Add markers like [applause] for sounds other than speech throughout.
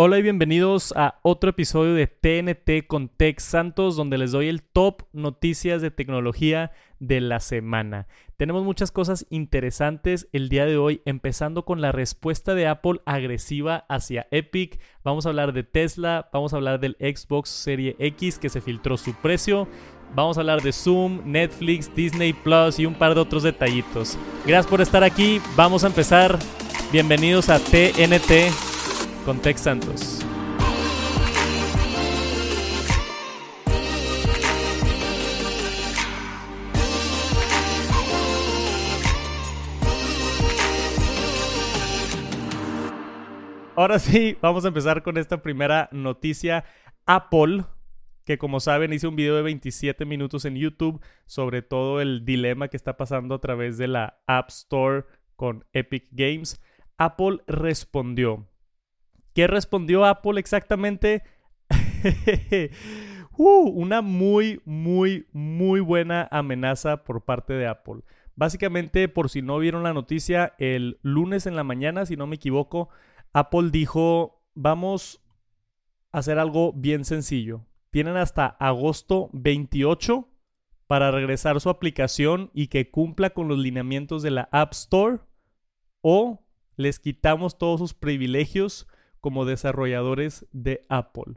Hola y bienvenidos a otro episodio de TNT con Tech Santos, donde les doy el top noticias de tecnología de la semana. Tenemos muchas cosas interesantes el día de hoy, empezando con la respuesta de Apple agresiva hacia Epic. Vamos a hablar de Tesla, vamos a hablar del Xbox Serie X que se filtró su precio. Vamos a hablar de Zoom, Netflix, Disney Plus y un par de otros detallitos. Gracias por estar aquí. Vamos a empezar. Bienvenidos a TNT con Tex Santos. Ahora sí, vamos a empezar con esta primera noticia. Apple, que como saben hice un video de 27 minutos en YouTube sobre todo el dilema que está pasando a través de la App Store con Epic Games. Apple respondió ¿Qué respondió Apple exactamente? [laughs] Uh, una muy, muy, muy buena amenaza por parte de Apple. Básicamente, por si no vieron la noticia, el lunes en la mañana, si no me equivoco, Apple dijo, vamos a hacer algo bien sencillo. Tienen hasta agosto 28 para regresar su aplicación y que cumpla con los lineamientos de la App Store o les quitamos todos sus privilegios como desarrolladores de Apple.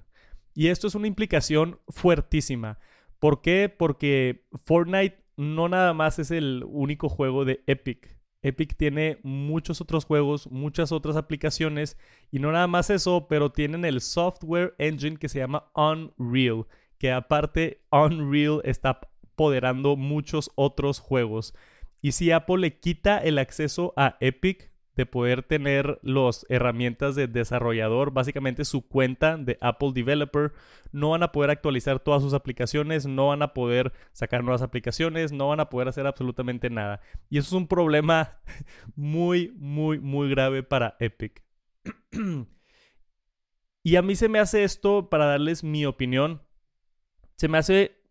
Y esto es una implicación fuertísima. ¿Por qué? Porque Fortnite no nada más es el único juego de Epic. Epic tiene muchos otros juegos, muchas otras aplicaciones y no nada más eso, pero tienen el software engine que se llama Unreal, que aparte Unreal está apoderando muchos otros juegos. Y si Apple le quita el acceso a Epic, de poder tener las herramientas de desarrollador, básicamente su cuenta de Apple Developer, no van a poder actualizar todas sus aplicaciones, no van a poder sacar nuevas aplicaciones, no van a poder hacer absolutamente nada. Y eso es un problema [laughs] muy, muy, muy grave para Epic. [clears throat] y a mí se me hace esto, para darles mi opinión, se me hace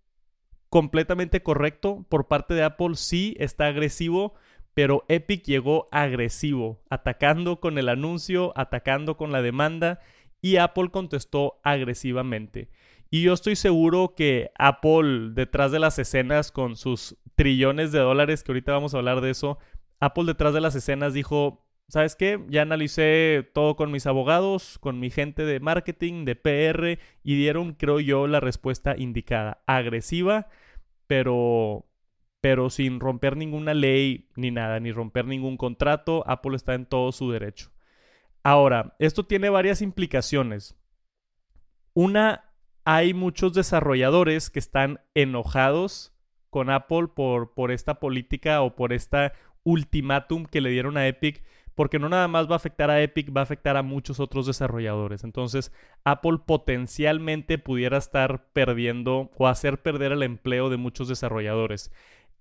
completamente correcto por parte de Apple, sí está agresivo pero Epic llegó agresivo, atacando con el anuncio, atacando con la demanda y Apple contestó agresivamente. Y yo estoy seguro que Apple detrás de las escenas con sus trillones de dólares, que ahorita vamos a hablar de eso, Apple detrás de las escenas dijo, ¿sabes qué? Ya analicé todo con mis abogados, con mi gente de marketing, de PR, y dieron, creo yo, la respuesta indicada. Agresiva, pero pero sin romper ninguna ley ni nada, ni romper ningún contrato, Apple está en todo su derecho. Ahora, esto tiene varias implicaciones. Una, hay muchos desarrolladores que están enojados con Apple por, por esta política o por esta ultimátum que le dieron a Epic, porque no nada más va a afectar a Epic, va a afectar a muchos otros desarrolladores. Entonces, Apple potencialmente pudiera estar perdiendo o hacer perder el empleo de muchos desarrolladores.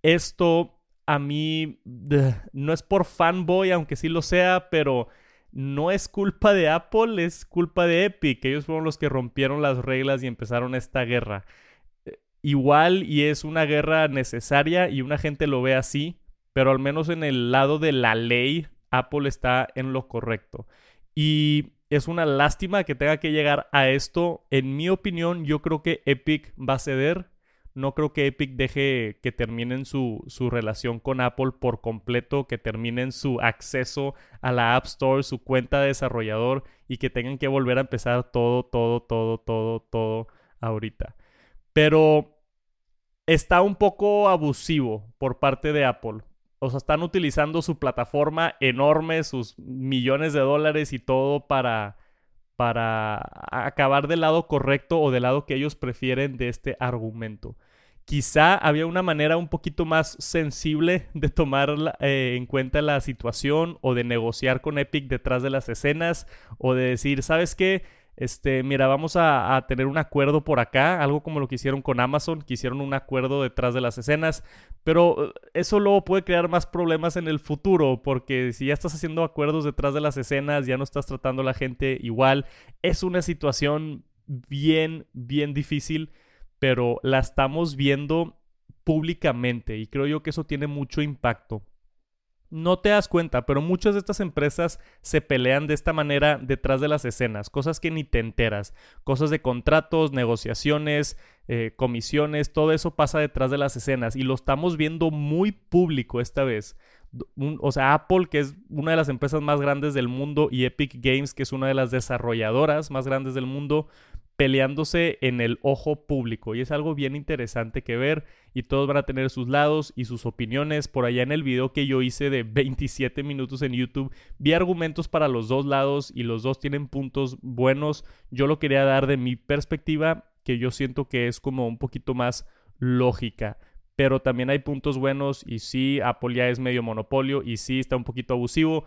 Esto a mí no es por fanboy, aunque sí lo sea, pero no es culpa de Apple, es culpa de Epic. Ellos fueron los que rompieron las reglas y empezaron esta guerra. Eh, igual y es una guerra necesaria y una gente lo ve así, pero al menos en el lado de la ley, Apple está en lo correcto. Y es una lástima que tenga que llegar a esto. En mi opinión, yo creo que Epic va a ceder no creo que Epic deje que terminen su, su, relación con Apple por completo, que terminen su acceso a la App Store, su cuenta de desarrollador y que tengan que volver a empezar todo, todo, todo, todo, todo ahorita. Pero está un poco abusivo por parte de Apple. O sea, están utilizando su plataforma enorme, sus millones de dólares y todo para para acabar del lado correcto o del lado que ellos prefieren de este argumento. Quizá había una manera un poquito más sensible de tomar eh, en cuenta la situación o de negociar con Epic detrás de las escenas o de decir, ¿sabes qué? Este, mira, vamos a, a, tener un acuerdo por acá, algo como lo que hicieron con Amazon, que hicieron un acuerdo detrás de las escenas, pero eh, eso luego puede crear más problemas en el futuro, porque si ya estás haciendo acuerdos detrás de las escenas, ya no estás tratando a la gente igual, es una situación bien, bien difícil, pero la estamos viendo públicamente y creo yo que eso tiene mucho impacto. no te das cuenta, pero muchas de estas empresas se pelean de esta manera detrás de las escenas, cosas que ni te enteras, cosas de contratos, negociaciones, eh, comisiones, todo eso pasa detrás de las escenas y lo estamos viendo muy público esta vez. o sea, Apple, que es una de las empresas más grandes del mundo, y Epic Games, que es una de las desarrolladoras más grandes del mundo, peleándose en el ojo público y es algo bien interesante que ver y todos van a tener sus lados y sus opiniones. Por allá en el video que yo hice de 27 minutos en YouTube vi argumentos para los dos lados y los dos tienen puntos buenos. Yo lo quería dar de mi perspectiva que yo siento que es como un poquito más lógica. Pero también hay puntos buenos y sí, Apple ya es medio monopolio y sí está un poquito abusivo,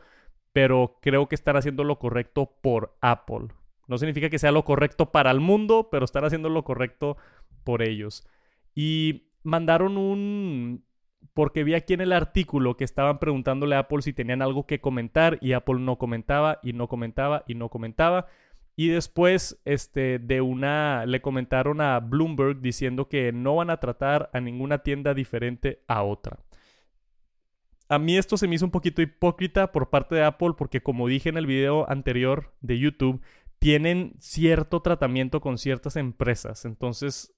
pero creo que están haciendo lo correcto por Apple no significa que sea lo correcto para el mundo, pero están haciendo lo correcto por ellos. Y mandaron un... Porque vi aquí en el artículo que estaban preguntándole a Apple si tenían algo que comentar y Apple no comentaba y no comentaba y no comentaba. Y después este, de una le comentaron a Bloomberg diciendo que no van a tratar a ninguna tienda diferente a otra. A mí esto se me hizo un poquito hipócrita por parte de Apple porque como dije en el video anterior de YouTube, tienen cierto tratamiento con ciertas empresas. Entonces,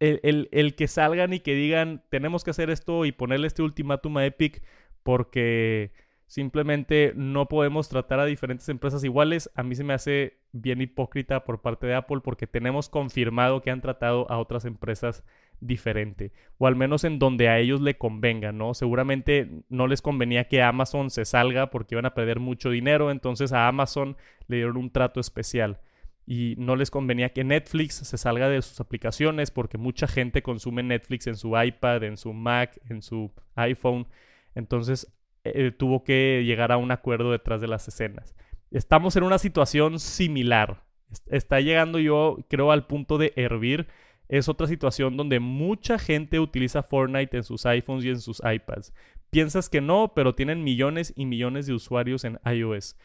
el, que salgan y que digan, tenemos que hacer esto y ponerle este ultimátum a Epic porque simplemente no podemos tratar a diferentes empresas iguales, a mí se me hace bien hipócrita por parte de Apple porque tenemos confirmado que han tratado a otras empresas diferente, o al menos en donde a ellos le convenga, ¿no? Seguramente no les convenía que Amazon se salga porque iban a perder mucho dinero, entonces a Amazon le dieron un trato especial. Y no les convenía que Netflix se salga de sus aplicaciones porque mucha gente consume Netflix en su iPad, en su Mac, en su iPhone. Entonces eh, tuvo que llegar a un acuerdo detrás de las escenas. Estamos en una situación similar. Está llegando yo, creo, al punto de hervir es otra situación donde mucha gente utiliza Fortnite en sus iPhones y en sus iPads. Piensas que no, pero tienen millones y millones de usuarios en iOS.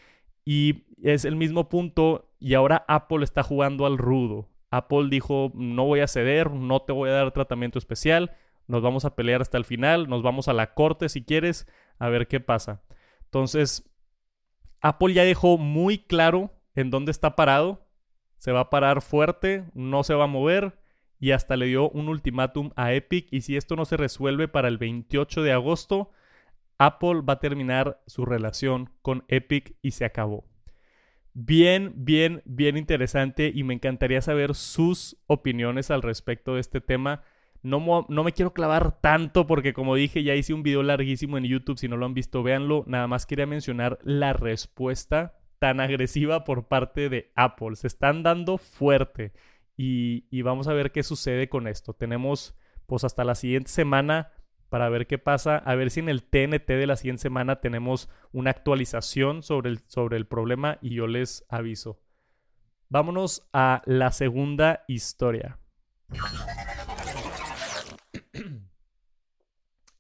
Y es el mismo punto y ahora Apple está jugando al rudo. Apple dijo, no voy a ceder, no te voy a dar tratamiento especial, nos vamos a pelear hasta el final, nos vamos a la corte si quieres, a ver qué pasa. Entonces, Apple ya dejó muy claro en dónde está parado. Se va a parar fuerte, no se va a mover y hasta le dio un ultimátum a Epic y si esto no se resuelve para el 28 de agosto, Apple va a terminar su relación con Epic y se acabó. Bien, bien, bien interesante y me encantaría saber sus opiniones al respecto de este tema. No, no, me quiero clavar tanto porque como dije ya hice un video larguísimo en YouTube, si no lo han visto véanlo. Nada más quería mencionar la respuesta tan agresiva por parte de Apple. Se están dando fuerte. Y, vamos a ver qué sucede con esto. Tenemos pues hasta la siguiente semana para ver qué pasa, a ver si en el TNT de la siguiente semana tenemos una actualización sobre el, sobre el problema y yo les aviso. Vámonos a la segunda historia.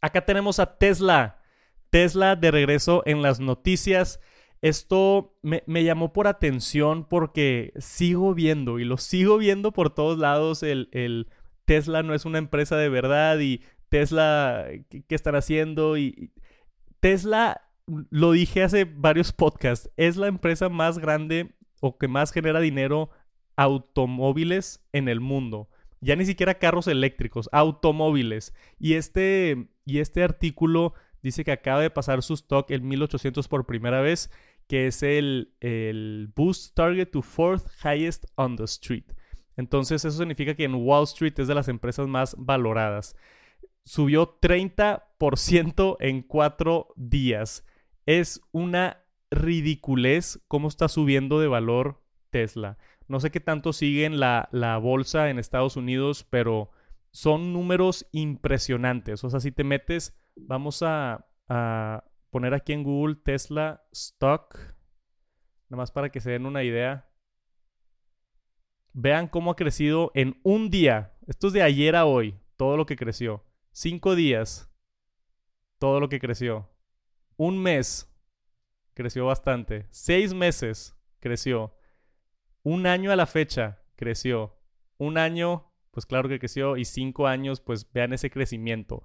Acá tenemos a Tesla. Tesla de regreso en las noticias. Esto me, llamó por atención porque sigo viendo y lo sigo viendo por todos lados. El, Tesla no es una empresa de verdad y Tesla, ¿qué, están haciendo? Y, Tesla, lo dije hace varios podcasts, es la empresa más grande o que más genera dinero automóviles en el mundo. Ya ni siquiera carros eléctricos, automóviles. Y este, y este artículo dice que acaba de pasar su stock en 1800 por primera vez que es el, el Boost Target to Fourth Highest on the Street. Entonces eso significa que en Wall Street es de las empresas más valoradas. Subió 30% en cuatro días. Es una ridiculez cómo está subiendo de valor Tesla. No sé qué tanto siguen la, la bolsa en Estados Unidos, pero son números impresionantes. O sea, si te metes, vamos a, a poner aquí en Google Tesla Stock, nada más para que se den una idea. Vean cómo ha crecido en un día. Esto es de ayer a hoy, todo lo que creció. Cinco días, todo lo que creció. Un mes, creció bastante. Seis meses, creció. Un año a la fecha, creció. Un año, pues claro que creció. Y cinco años, pues vean ese crecimiento.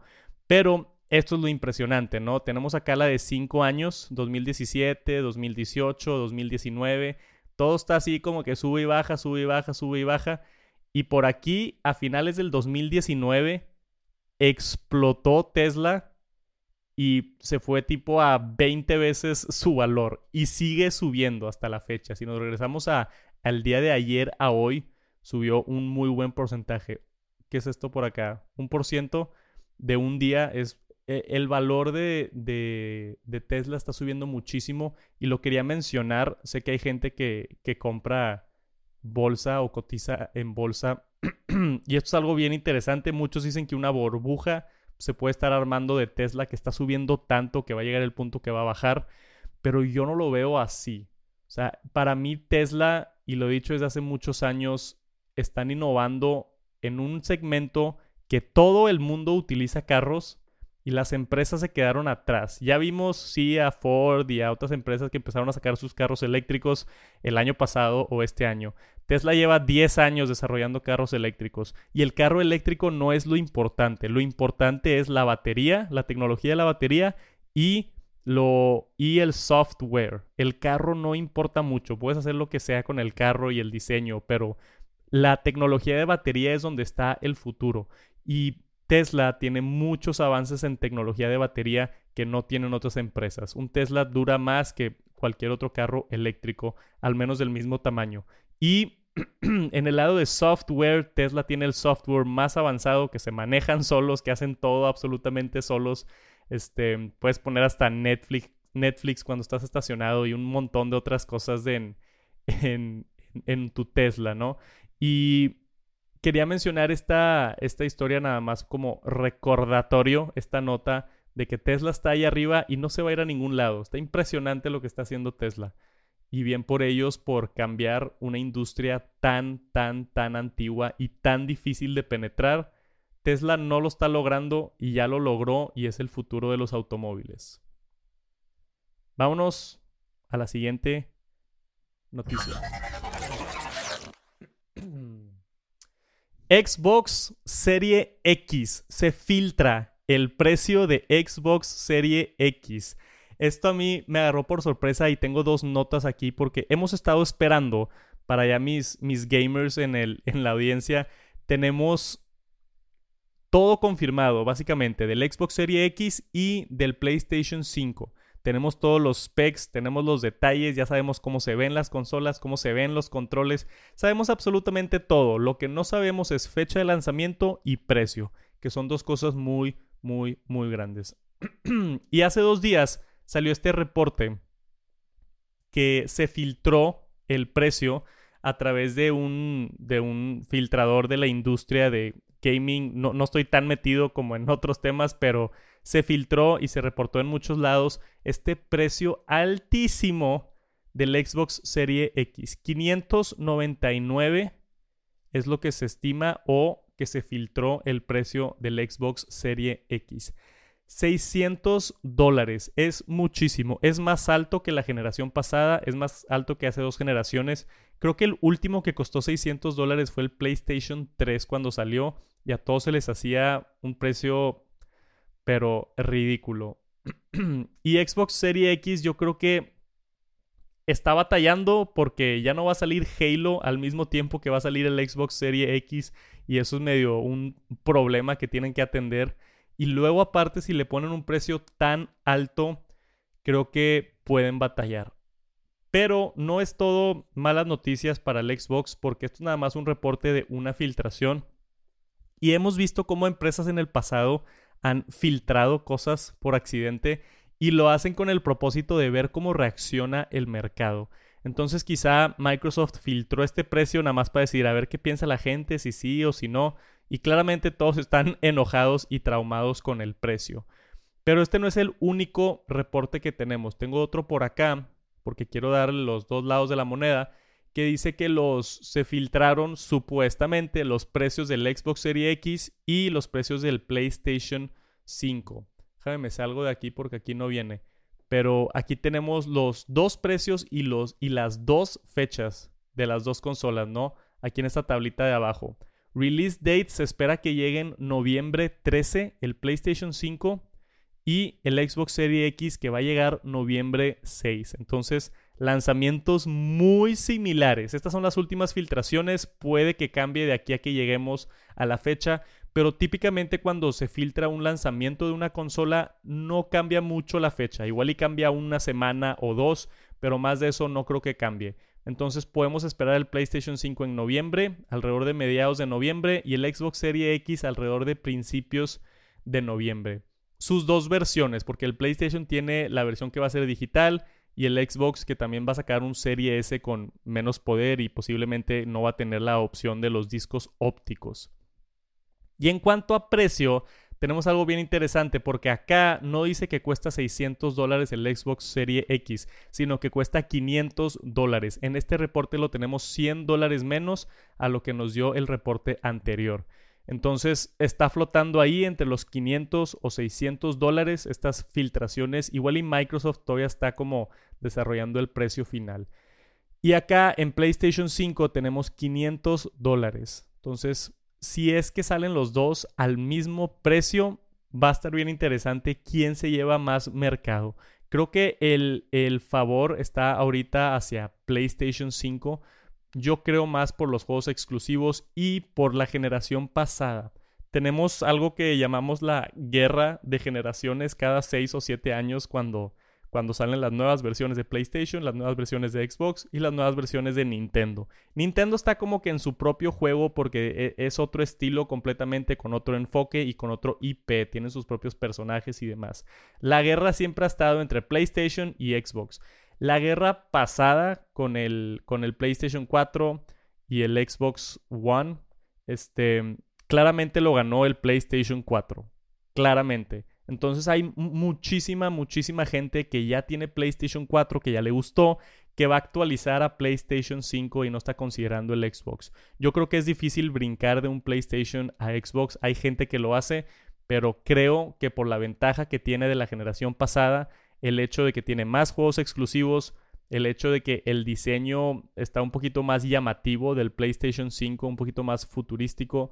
Pero esto es lo impresionante, ¿no? Tenemos acá la de 5 años, 2017, 2018, 2019. Todo está así como que sube y baja, sube y baja, sube y baja. Y por aquí, a finales del 2019, explotó Tesla y se fue tipo a 20 veces su valor y sigue subiendo hasta la fecha. Si nos regresamos a, al día de ayer a hoy, subió un muy buen porcentaje. ¿Qué es esto por acá? Un por ciento de un día es e, el valor de, de, de, Tesla está subiendo muchísimo y lo quería mencionar. Sé que hay gente que, que compra bolsa o cotiza en bolsa [clears throat] y esto es algo bien interesante. Muchos dicen que una burbuja se puede estar armando de Tesla que está subiendo tanto que va a llegar el punto que va a bajar, pero yo no lo veo así. O sea, para mí Tesla, y lo he dicho desde hace muchos años, están innovando en un segmento que todo el mundo utiliza carros y las empresas se quedaron atrás. Ya vimos, sí, a Ford y a otras empresas que empezaron a sacar sus carros eléctricos el año pasado o este año. Tesla lleva 10 años desarrollando carros eléctricos y el carro eléctrico no es lo importante. Lo importante es la batería, la tecnología de la batería y lo y el software. El carro no importa mucho, puedes hacer lo que sea con el carro y el diseño, pero la tecnología de batería es donde está el futuro. Y Tesla tiene muchos avances en tecnología de batería que no tienen otras empresas. Un Tesla dura más que cualquier otro carro eléctrico, al menos del mismo tamaño. Y [clears throat] en el lado de software, Tesla tiene el software más avanzado que se manejan [laughs] solos, que hacen todo absolutamente solos. Este, puedes poner hasta Netflix, Netflix cuando estás estacionado y un montón de otras cosas en, [laughs] en, en tu Tesla, ¿no? Y quería mencionar esta, esta historia nada más como recordatorio, esta nota de que Tesla está ahí arriba y no se va a ir a ningún lado. Está impresionante lo que está haciendo Tesla. Y bien por ellos por cambiar una industria tan, tan, tan antigua y tan difícil de penetrar. Tesla no lo está logrando y ya lo logró y es el futuro de los automóviles. Vámonos a la siguiente noticia. Xbox Serie X. Se filtra el precio de Xbox Serie X. Esto a mí me agarró por sorpresa y tengo dos notas aquí porque hemos estado esperando para ya mis, mis gamers en, el, en la audiencia. Tenemos todo confirmado, básicamente, del Xbox Serie X y del PlayStation 5 tenemos todos los specs, tenemos los detalles, ya sabemos cómo se ven las consolas, cómo se ven los controles, sabemos absolutamente todo. Lo que no sabemos es fecha de lanzamiento y precio, que son dos cosas muy, muy, muy grandes. [clears throat] y hace dos días salió este reporte que se filtró el precio a través de un, de un filtrador de la industria de gaming. No, no estoy tan metido como en otros temas, pero se filtró y se reportó en muchos lados este precio altísimo del Xbox Serie X. 599 es lo que se estima o que se filtró el precio del Xbox Serie X. 600 dólares es muchísimo, es más alto que la generación pasada, es más alto que hace dos generaciones. Creo que el último que costó 600 dólares fue el PlayStation 3 cuando salió y a todos se les hacía un precio pero ridículo. [clears throat] y Xbox Series X yo creo que está batallando porque ya no va a salir Halo al mismo tiempo que va a salir el Xbox Series X y eso es medio un problema que tienen que atender. Y luego aparte si le ponen un precio tan alto, creo que pueden batallar. Pero no es todo malas noticias para el Xbox porque esto es nada más un reporte de una filtración. Y hemos visto cómo empresas en el pasado han filtrado cosas por accidente y lo hacen con el propósito de ver cómo reacciona el mercado. Entonces quizá Microsoft filtró este precio nada más para decir a ver qué piensa la gente, si sí o si no. Y claramente todos están [laughs] enojados y traumados con el precio. Pero este no es el único reporte que tenemos. Tengo otro por acá, porque quiero dar los dos lados de la moneda, que dice que los se filtraron supuestamente los precios del Xbox Series X y los precios del PlayStation 5. Déjame me salgo de aquí porque aquí no viene. Pero aquí tenemos los dos precios y, los, y las dos fechas de las dos consolas, ¿no? Aquí en esta tablita de abajo. Release date se espera que llegue en noviembre 13 el PlayStation 5 y el Xbox Series X que va a llegar noviembre 6. Entonces, lanzamientos muy similares. Estas son las últimas filtraciones, puede que cambie de aquí a que lleguemos a la fecha, pero típicamente cuando se filtra un lanzamiento de una consola no cambia mucho la fecha, igual y cambia una semana o dos, pero más de eso no creo que cambie. Entonces podemos esperar el PlayStation 5 en noviembre, alrededor de mediados de noviembre, y el Xbox Series X alrededor de principios de noviembre. Sus dos versiones, porque el PlayStation tiene la versión que va a ser digital y el Xbox que también va a sacar un Serie S con menos poder y posiblemente no va a tener la opción de los discos ópticos. Y en cuanto a precio, tenemos algo bien interesante porque acá no dice que cuesta 600 dólares el Xbox Serie X, sino que cuesta 500 dólares. En este reporte lo tenemos 100 dólares menos a lo que nos dio el reporte anterior. Entonces está flotando ahí entre los 500 o 600 dólares estas filtraciones. Igual y Microsoft todavía está como desarrollando el precio final. Y acá en PlayStation 5 tenemos 500 dólares. Entonces si es que salen los dos al mismo precio, va a estar bien interesante quién se lleva más mercado. Creo que el, el favor está ahorita hacia PlayStation 5. Yo creo más por los juegos exclusivos y por la generación pasada. Tenemos algo que llamamos la guerra de generaciones cada 6 o 7 años cuando cuando salen las nuevas versiones de PlayStation, las nuevas versiones de Xbox y las nuevas versiones de Nintendo. Nintendo está como que en su propio juego porque e, es otro estilo completamente con otro enfoque y con otro IP, tienen sus propios personajes y demás. La guerra siempre ha estado entre PlayStation y Xbox. La guerra pasada con el, con el PlayStation 4 y el Xbox One, este, claramente lo ganó el PlayStation 4. Claramente. Entonces hay muchísima, muchísima gente que ya tiene PlayStation 4, que ya le gustó, que va a actualizar a PlayStation 5 y no está considerando el Xbox. Yo creo que es difícil brincar de un PlayStation a Xbox. Hay gente que lo hace, pero creo que por la ventaja que tiene de la generación pasada, el hecho de que tiene más juegos exclusivos, el hecho de que el diseño está un poquito más llamativo del PlayStation 5, un poquito más futurístico,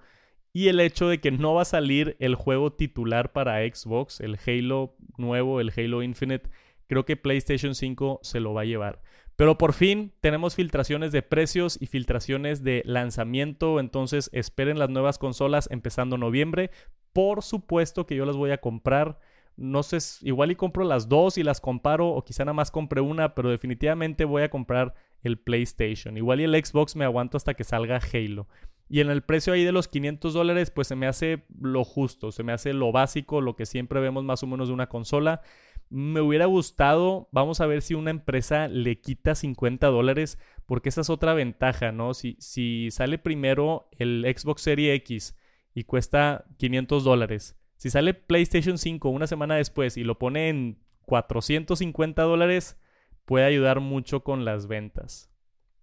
y el hecho de que no va a salir el juego titular para Xbox, el Halo nuevo, el Halo Infinite, creo que PlayStation 5 se lo va a llevar. Pero por fin tenemos filtraciones de precios y filtraciones de lanzamiento, entonces esperen las nuevas consolas empezando noviembre. Por supuesto que yo las voy a comprar. No sé, igual y compro las dos y las comparo o quizá nada más compre una, pero definitivamente voy a comprar el PlayStation. Igual y el Xbox me aguanto hasta que salga Halo. Y en el precio ahí de los 500 dólares, pues se me hace lo justo, se me hace lo básico, lo que siempre vemos más o menos de una consola. Me hubiera gustado, vamos a ver si una empresa le quita 50 dólares, porque esa es otra ventaja, ¿no? Si, si sale primero el Xbox Series X y cuesta 500 dólares, si sale PlayStation 5 una semana después y lo pone en 450 dólares, puede ayudar mucho con las ventas.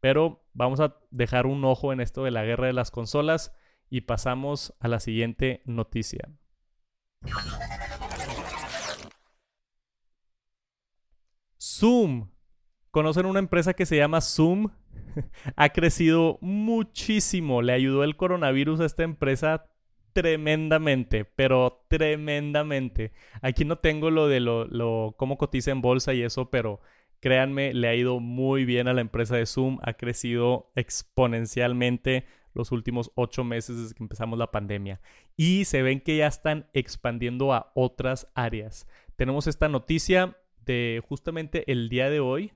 Pero vamos a dejar un ojo en esto de la guerra de las consolas y pasamos a la siguiente noticia. Zoom. ¿Conocen una empresa que se llama Zoom? [laughs] ha crecido muchísimo. Le ayudó el coronavirus a esta empresa tremendamente, pero tremendamente. Aquí no tengo lo de lo, lo cómo cotiza en bolsa y eso, pero Créanme, le ha ido muy bien a la empresa de Zoom, ha crecido exponencialmente los últimos ocho meses desde que empezamos la pandemia. Y se ven que ya están expandiendo a otras áreas. Tenemos esta noticia de justamente el día de hoy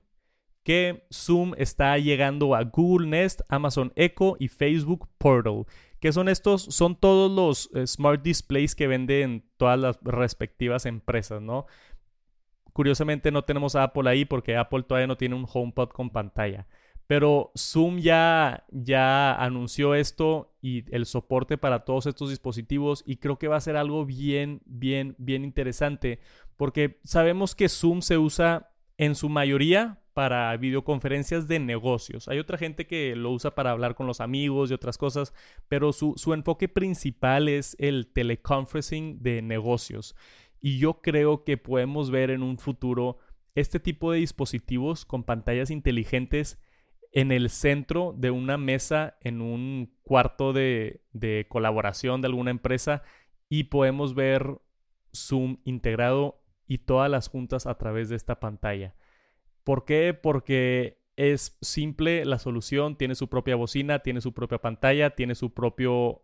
que Zoom está llegando a Google Nest, Amazon Echo y Facebook Portal. ¿Qué son estos? Son todos los eh, smart displays que venden todas las respectivas empresas, ¿no? Curiosamente no tenemos a Apple ahí porque Apple todavía no tiene un HomePod con pantalla. Pero Zoom ya, ya anunció esto y el soporte para todos estos dispositivos y creo que va a ser algo bien, bien, bien interesante porque sabemos que Zoom se usa en su mayoría para videoconferencias de negocios. Hay otra gente que lo usa para hablar con los amigos y otras cosas, pero su, su enfoque principal es el teleconferencing de negocios. Y yo creo que podemos ver en un futuro este tipo de dispositivos con pantallas inteligentes en el centro de una mesa, en un cuarto de, colaboración de alguna empresa y podemos ver Zoom integrado y todas las juntas a través de esta pantalla. ¿Por qué? Porque es simple la solución, tiene su propia bocina, tiene su propia pantalla, tiene su propio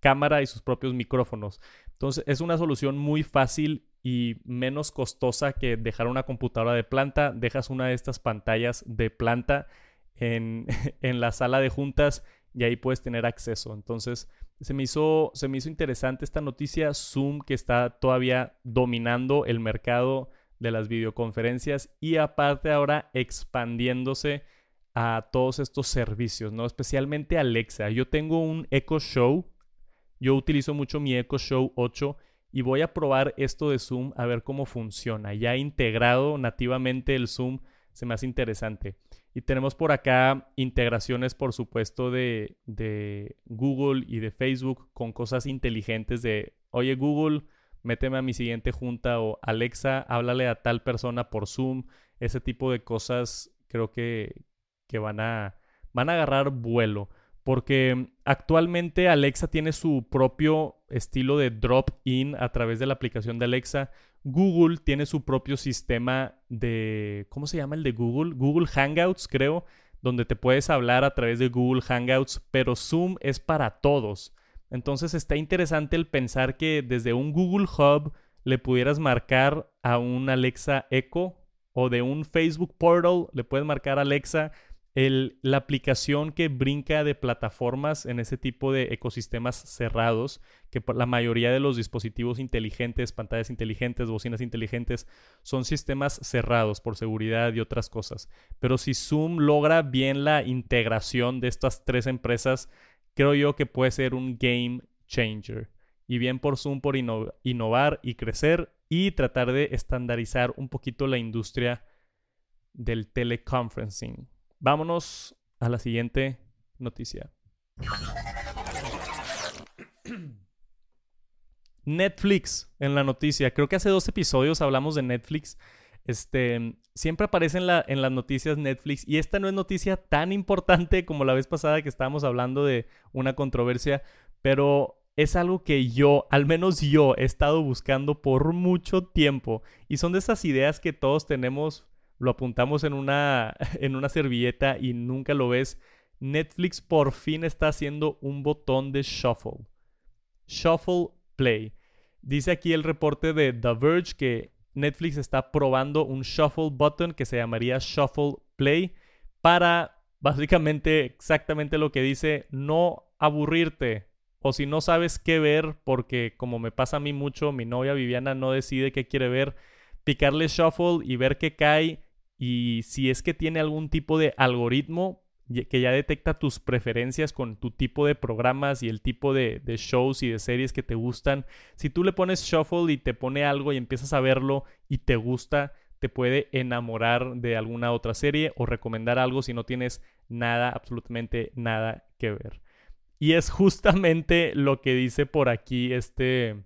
cámara y sus propios micrófonos. Entonces es una solución muy fácil y menos costosa que dejar una computadora de planta. Dejas una de estas pantallas de planta en, [laughs] en la sala de juntas y ahí puedes tener acceso. Entonces se me, hizo, se me hizo interesante esta noticia. Zoom que está todavía dominando el mercado de las videoconferencias y aparte ahora expandiéndose a todos estos servicios, ¿no? Especialmente Alexa. Yo tengo un Echo Show yo utilizo mucho mi Echo Show 8 y voy a probar esto de Zoom a ver cómo funciona. Ya integrado nativamente el Zoom se me hace interesante. Y tenemos por acá integraciones, por supuesto, de, de, Google y de Facebook con cosas inteligentes de, oye Google, méteme a mi siguiente junta o Alexa, háblale a tal persona por Zoom. Ese tipo de cosas creo que, que van, a, van a agarrar vuelo porque actualmente Alexa tiene su propio estilo de drop-in a través de la aplicación de Alexa. Google tiene su propio sistema de, ¿cómo se llama el de Google? Google Hangouts, creo, donde te puedes hablar a través de Google Hangouts, pero Zoom es para todos. Entonces está interesante el pensar que desde un Google Hub le pudieras marcar a un Alexa Echo o de un Facebook Portal le puedes marcar a Alexa la aplicación que brinca de plataformas en ese tipo de ecosistemas cerrados, que la mayoría de los dispositivos inteligentes, pantallas inteligentes, bocinas inteligentes, son sistemas cerrados por seguridad y otras cosas. Pero si Zoom logra bien la integración de estas tres empresas, creo yo que puede ser un game changer. Y bien por Zoom por innovar y crecer y tratar de estandarizar un poquito la industria del teleconferencing. Vámonos a la siguiente noticia. Netflix en la noticia. Creo que hace dos episodios hablamos de Netflix. Este, siempre aparece en, la, en las noticias Netflix y esta no es noticia tan importante como la vez pasada que estábamos hablando de una controversia, pero es algo que yo, al menos yo, he estado buscando por mucho tiempo y son de esas ideas que todos tenemos lo apuntamos en una, [laughs] en una servilleta y nunca lo ves. Netflix por fin está haciendo un botón de shuffle. Shuffle Play. Dice aquí el reporte de The Verge que Netflix está probando un shuffle button que se llamaría Shuffle Play para básicamente exactamente lo que dice, no aburrirte. O si no sabes qué ver, porque como me pasa a mí mucho, mi novia Viviana no decide qué quiere ver, picarle shuffle y ver qué cae y si es que tiene algún tipo de algoritmo que ya detecta tus preferencias con tu tipo de programas y el tipo de, shows y de series que te gustan, si tú le pones shuffle y te pone algo y empiezas a verlo y te gusta, te puede enamorar de alguna otra serie o recomendar algo si no tienes nada, absolutamente nada que ver. Y es justamente lo que dice por aquí este,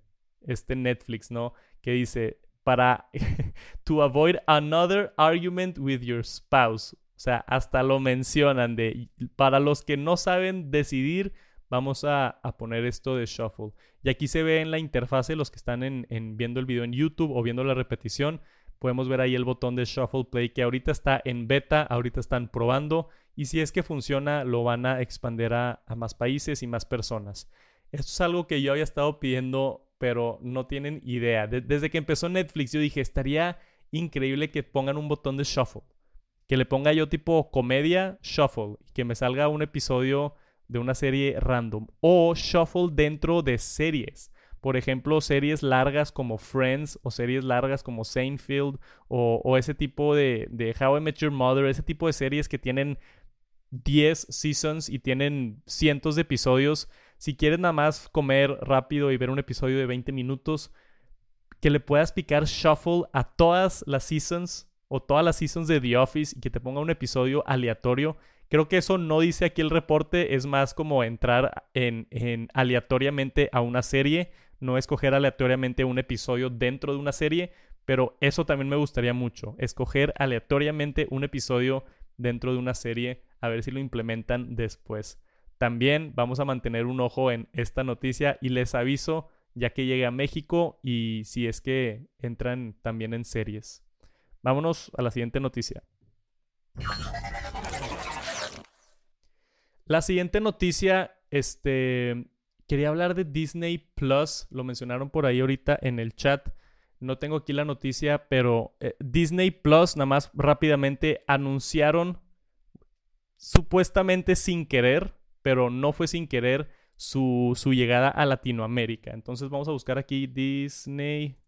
este Netflix, ¿no? Que dice, para [laughs] to avoid another argument with your spouse. O sea, hasta lo mencionan de para los que no saben decidir, vamos a, poner esto de shuffle. Y aquí se ve en la interfase, los que están en, viendo el video en YouTube o viendo la repetición, podemos ver ahí el botón de shuffle play que ahorita está en beta, ahorita están probando y si es que funciona lo van a expandir a, a más países y más personas. Esto es algo que yo había estado pidiendo pero no tienen idea. desde que empezó Netflix yo dije, estaría increíble que pongan un botón de shuffle. Que le ponga yo tipo comedia, shuffle. Que me salga un episodio de una serie random. O shuffle dentro de series. Por ejemplo, series largas como Friends o series largas como Seinfeld o, o ese tipo de, de How I Met Your Mother, ese tipo de series que tienen 10 seasons y tienen cientos de episodios si quieres nada más comer rápido y ver un episodio de 20 minutos, que le puedas picar shuffle a todas las seasons o todas las seasons de The Office y que te ponga un episodio aleatorio. Creo que eso no dice aquí el reporte, es más como entrar en, en aleatoriamente a una serie, no escoger aleatoriamente un episodio dentro de una serie, pero eso también me gustaría mucho, escoger aleatoriamente un episodio dentro de una serie, a ver si lo implementan después. También vamos a mantener un ojo en esta noticia y les aviso, ya que llegue a México y si es que entran también en series. Vámonos a la siguiente noticia. La siguiente noticia, este, quería hablar de Disney Plus, lo mencionaron por ahí ahorita en el chat. No tengo aquí la noticia, pero eh, Disney Plus, nada más rápidamente, anunciaron supuestamente sin querer, pero no fue sin querer su, llegada a Latinoamérica. Entonces vamos a buscar aquí Disney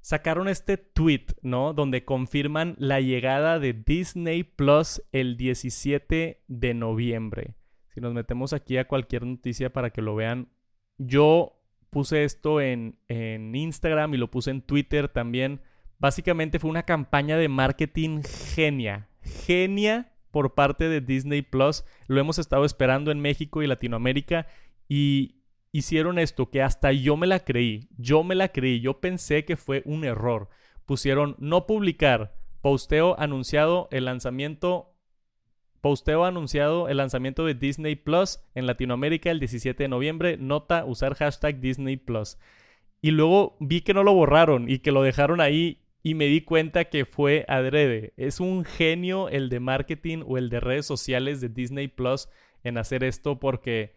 sacaron este tweet, ¿no? Donde confirman la llegada de Disney Plus el 17 de noviembre. Si nos metemos aquí a cualquier noticia para que lo vean, yo puse esto en, en Instagram y lo puse en Twitter también. Básicamente fue una campaña de marketing genia, genia por parte de Disney Plus. Lo hemos estado esperando en México y Latinoamérica y hicieron esto que hasta yo me la creí. Yo me la creí. Yo pensé que fue un error. Pusieron no publicar. Posteo anunciado el lanzamiento. Posteo anunciado el lanzamiento de Disney Plus en Latinoamérica el 17 de noviembre. Nota usar hashtag Disney Plus. Y luego vi que no lo borraron y que lo dejaron ahí y me di cuenta que fue adrede. Es un genio el de marketing o el de redes sociales de Disney Plus en hacer esto porque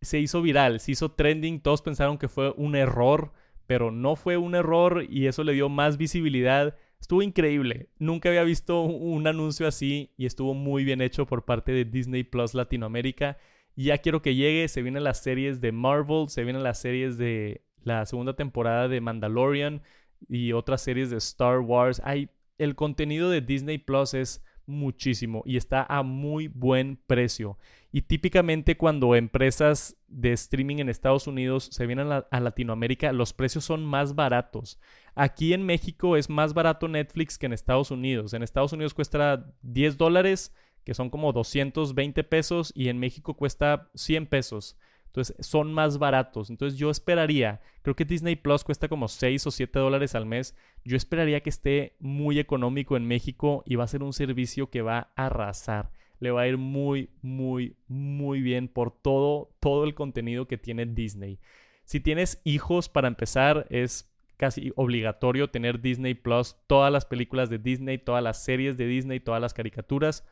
se hizo viral, se hizo trending, todos pensaron que fue un error, pero no fue un error y eso le dio más visibilidad. Estuvo increíble. Nunca había visto un anuncio así y estuvo muy bien hecho por parte de Disney Plus Latinoamérica. Ya quiero que llegue, se vienen las series de Marvel, se vienen las series de la segunda temporada de Mandalorian y otras series de Star Wars. Hay el contenido de Disney Plus es muchísimo y está a muy buen precio. Y típicamente cuando empresas de streaming en Estados Unidos se vienen a, Latinoamérica, los precios son más baratos. Aquí en México es más barato Netflix que en Estados Unidos. En Estados Unidos cuesta 10 dólares, que son como 220 pesos, y en México cuesta 100 pesos. Entonces son más baratos. Entonces yo esperaría, creo que Disney Plus cuesta como 6 o 7 dólares al mes. Yo esperaría que esté muy económico en México y va a ser un servicio que va a arrasar. Le va a ir muy, muy, muy bien por todo, todo el contenido que tiene Disney. Si tienes hijos, para empezar, es casi obligatorio tener Disney Plus, todas las películas de Disney, todas las series de Disney, todas las caricaturas.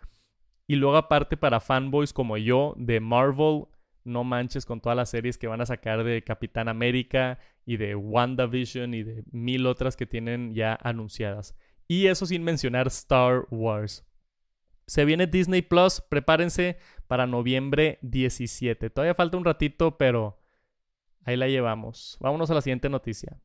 Y luego aparte para fanboys como yo de Marvel, no manches con todas las series que van a sacar de Capitán América y de WandaVision y de mil otras que tienen ya anunciadas. Y eso sin mencionar Star Wars. Se viene Disney Plus, prepárense para noviembre 17. Todavía falta un ratito, pero ahí la llevamos. Vámonos a la siguiente noticia.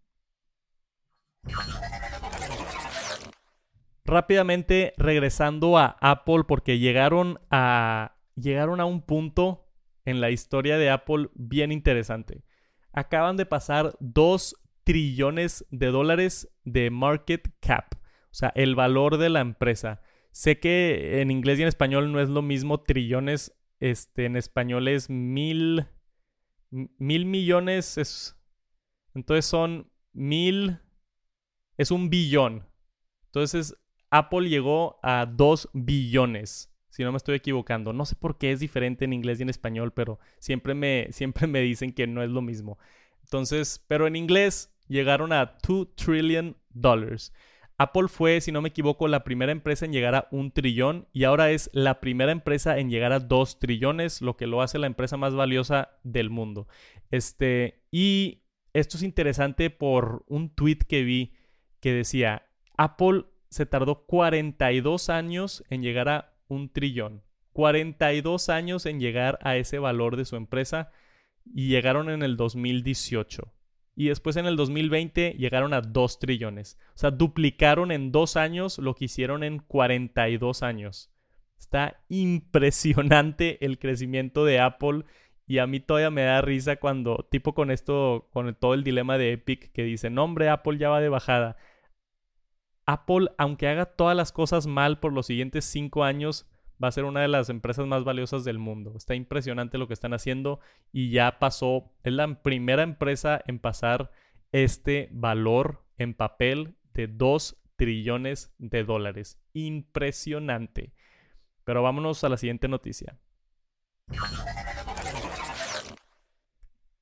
Rápidamente regresando a Apple porque llegaron a llegaron a un punto en la historia de Apple bien interesante. Acaban de pasar 2 trillones de dólares de market cap, o sea, el valor de la empresa. Sé que en inglés y en español no es lo mismo trillones, este, en español es mil, mil millones, es, entonces son mil, es un billón. Entonces Apple llegó a 2 billones si no me estoy equivocando. No sé por qué es diferente en inglés y en español, pero siempre me, [laughs] siempre me dicen que no es lo mismo. Entonces, pero en inglés llegaron a 2 trillion dollars. Apple fue, si no me equivoco, la primera empresa en llegar a un trillón y ahora es la primera empresa en llegar a dos trillones, lo que lo hace la empresa más valiosa del mundo. Este, y esto es interesante por un tweet que vi que decía, Apple se tardó 42 años en llegar a un trillón. 42 años en llegar a ese valor de su empresa y llegaron en el 2018. Y después en el 2020 llegaron a 2 trillones. O sea, duplicaron en dos años lo que hicieron en 42 años. Está impresionante el crecimiento de Apple y a mí todavía me da risa cuando, tipo con esto, con todo el dilema de Epic que dice, no hombre, Apple ya va de bajada. Apple, aunque haga todas las cosas mal por los siguientes cinco años, va a ser una de las empresas más valiosas del mundo. Está impresionante lo que están haciendo y ya pasó, es la primera empresa en pasar este valor en papel de 2 trillones de dólares. Impresionante. Pero vámonos a la siguiente noticia.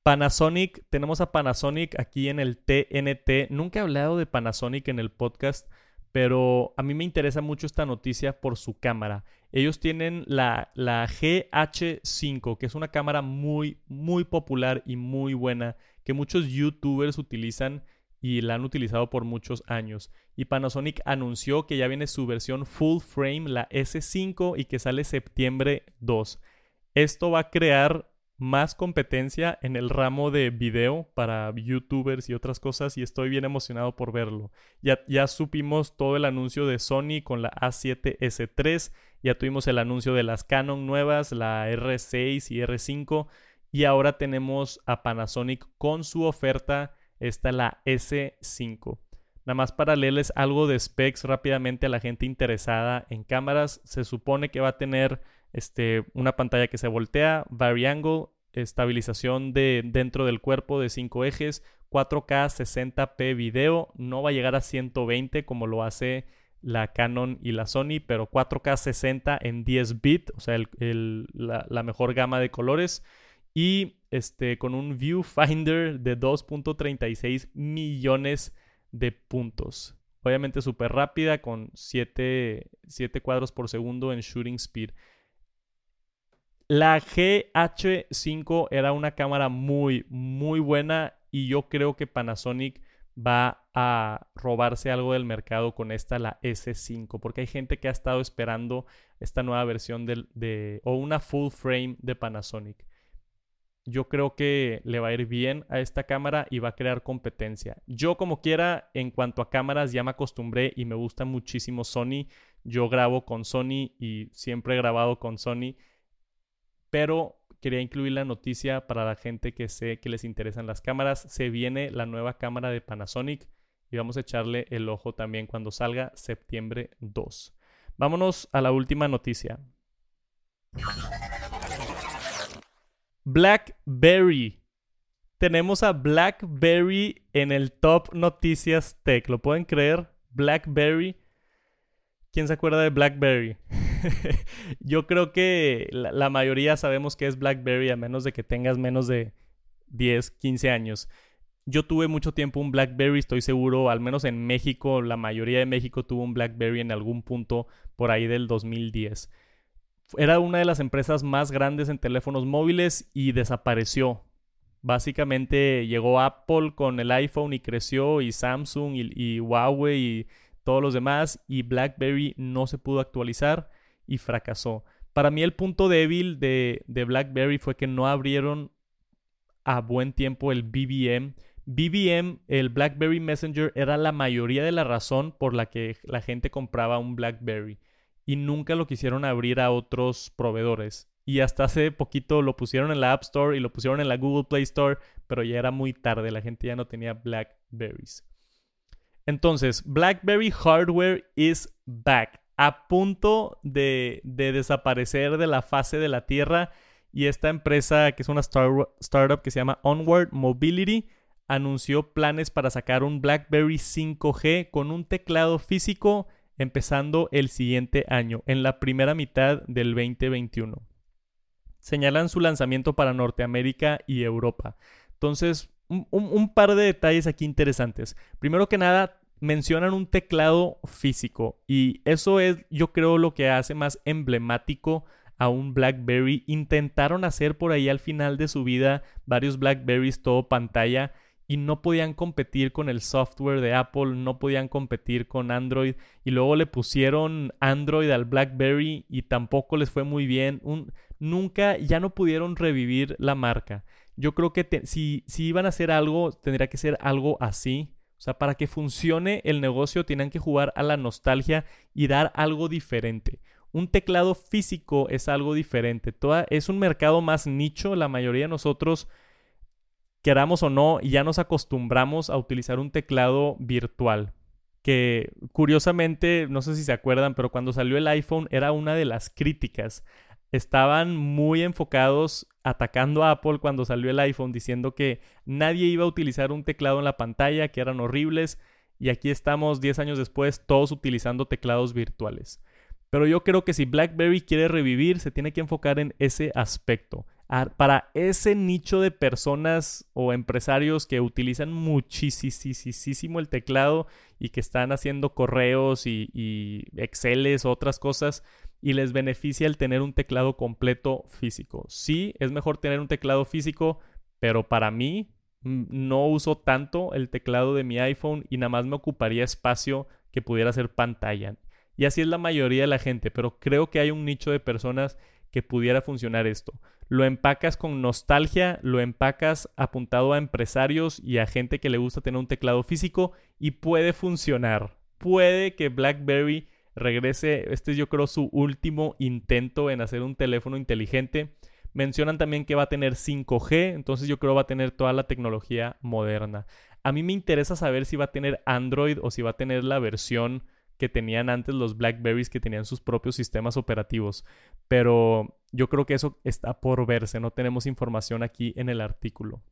Panasonic, tenemos a Panasonic aquí en el TNT. Nunca he hablado de Panasonic en el podcast, pero a mí me interesa mucho esta noticia por su cámara. Ellos tienen la, la GH5, que es una cámara muy, muy popular y muy buena, que muchos youtubers utilizan y la han utilizado por muchos años. Y Panasonic anunció que ya viene su versión full frame, la S5, y que sale septiembre 2. Esto va a crear más competencia en el ramo de video para youtubers y otras cosas y estoy bien emocionado por verlo. Ya, ya supimos todo el anuncio de Sony con la A7S3, ya tuvimos el anuncio de las Canon nuevas, la R6 y R5 y ahora tenemos a Panasonic con su oferta, esta la S5. Nada más para leerles algo de specs rápidamente a la gente interesada en cámaras, se supone que va a tener este, una pantalla que se voltea, variangle, estabilización de dentro del cuerpo de 5 ejes, 4K 60p video, no va a llegar a 120 como lo hace la Canon y la Sony, pero 4K 60 en 10 bit, o sea, la, mejor gama de colores. Y este, con un viewfinder de 2.36 millones de puntos. Obviamente súper rápida, con 7, 7 cuadros por segundo en shooting speed. La GH5 era una cámara muy, muy buena y yo creo que Panasonic va a robarse algo del mercado con esta, la S5, porque hay gente que ha estado esperando esta nueva versión de, o una full frame de Panasonic. Yo creo que le va a ir bien a esta cámara y va a crear competencia. Yo como quiera, en cuanto a cámaras, ya me acostumbré y me gusta muchísimo Sony. Yo grabo con Sony y siempre he grabado con Sony pero quería incluir la noticia para la gente que sé que les interesan las cámaras. Se viene la nueva cámara de Panasonic y vamos a echarle el ojo también cuando salga septiembre 2. Vámonos a la última noticia. BlackBerry. Tenemos a BlackBerry en el top noticias tech. ¿Lo pueden creer? BlackBerry. ¿Quién se acuerda de BlackBerry? [laughs] yo creo que la, mayoría sabemos que es BlackBerry a menos de que tengas menos de 10, 15 años. Yo tuve mucho tiempo un BlackBerry, estoy seguro, al menos en México, la mayoría de México tuvo un BlackBerry en algún punto por ahí del 2010. Era una de las empresas más grandes en teléfonos móviles y desapareció. Básicamente llegó Apple con el iPhone y creció y Samsung y, Huawei y todos los demás y BlackBerry no se pudo actualizar y fracasó. Para mí el punto débil de, BlackBerry fue que no abrieron a buen tiempo el BBM. BBM, el BlackBerry Messenger, era la mayoría de la razón por la que la gente compraba un BlackBerry. Y nunca lo quisieron abrir a otros proveedores. Y hasta hace poquito lo pusieron en la App Store y lo pusieron en la Google Play Store, pero ya era muy tarde, la gente ya no tenía Blackberries. Entonces, BlackBerry Hardware is back a punto de, desaparecer de la fase de la Tierra y esta empresa, que es una startup que se llama Onward Mobility, anunció planes para sacar un BlackBerry 5G con un teclado físico empezando el siguiente año, en la primera mitad del 2021. Señalan su lanzamiento para Norteamérica y Europa. Entonces, un par de detalles aquí interesantes. Primero que nada, mencionan un teclado físico y eso es yo creo lo que hace más emblemático a un BlackBerry. Intentaron hacer por ahí al final de su vida varios BlackBerrys todo pantalla y no podían competir con el software de Apple, no podían competir con Android y luego le pusieron Android al BlackBerry y tampoco les fue muy bien. nunca, ya no pudieron revivir la marca. Yo creo que si, si iban a hacer algo, tendría que ser algo así. O sea, para que funcione el negocio tienen que jugar a la nostalgia y dar algo diferente. Un teclado físico es algo diferente. es un mercado más nicho. La mayoría de nosotros, queramos o no, ya nos acostumbramos a utilizar un teclado virtual. Que curiosamente, no sé si se acuerdan, pero cuando salió el iPhone era una de las críticas estaban muy enfocados atacando a Apple cuando salió el iPhone, diciendo que nadie iba a utilizar un teclado en la pantalla, que eran horribles, y aquí estamos 10 años después todos utilizando teclados virtuales. Pero yo creo que si BlackBerry quiere revivir, se tiene que enfocar en ese aspecto. para ese nicho de personas o empresarios que utilizan muchísimo el teclado y que están haciendo correos y, y otras cosas y les beneficia el tener un teclado completo físico. Sí, es mejor tener un teclado físico, pero para mí no uso tanto el teclado de mi iPhone y nada más me ocuparía espacio que pudiera ser pantalla. Y así es la mayoría de la gente, pero creo que hay un nicho de personas que pudiera funcionar esto. Lo empacas con nostalgia, lo empacas apuntado a empresarios y a gente que le gusta tener un teclado físico y puede funcionar. Puede que BlackBerry regrese, este es yo creo su último intento en hacer un teléfono inteligente. Mencionan también que va a tener 5G, entonces yo creo va a tener toda la tecnología moderna. A mí me interesa saber si va a tener Android o si va a tener la versión que tenían antes los Blackberries que tenían sus propios sistemas operativos. Pero yo creo que eso está por verse, no tenemos información aquí en el artículo.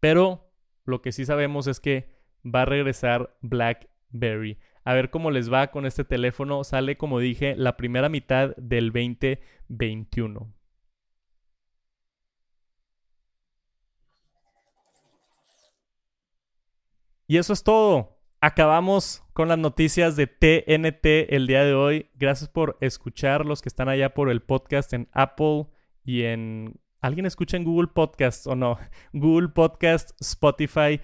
Pero lo que sí sabemos es que va a regresar BlackBerry. A ver cómo les va con este teléfono. Sale, como dije, la primera mitad del 2021. Y eso es todo. Acabamos con las noticias de TNT el día de hoy. Gracias por escuchar los que están allá por el podcast en Apple y en... ¿Alguien escucha en Google Podcast o no? [laughs] Google Podcast, Spotify.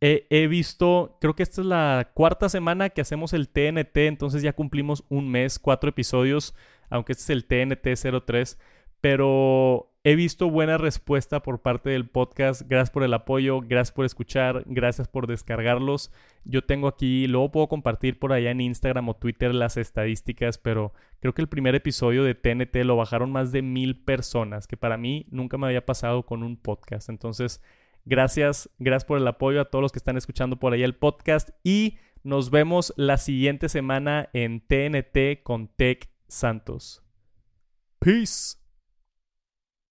He visto, creo que esta es la cuarta semana que hacemos el TNT, entonces ya cumplimos un mes, cuatro episodios, aunque este es el TNT 03 pero he visto buena respuesta por parte del podcast. Gracias por el apoyo, gracias por escuchar, gracias por descargarlos. Yo tengo aquí, luego puedo compartir por allá en Instagram o Twitter las estadísticas, pero creo que el primer episodio de TNT lo bajaron más de mil personas, que para mí nunca me había pasado con un podcast. Entonces, gracias, gracias por el apoyo a todos los que están escuchando por allá el podcast y nos vemos la siguiente semana en TNT con Tech Santos. Peace.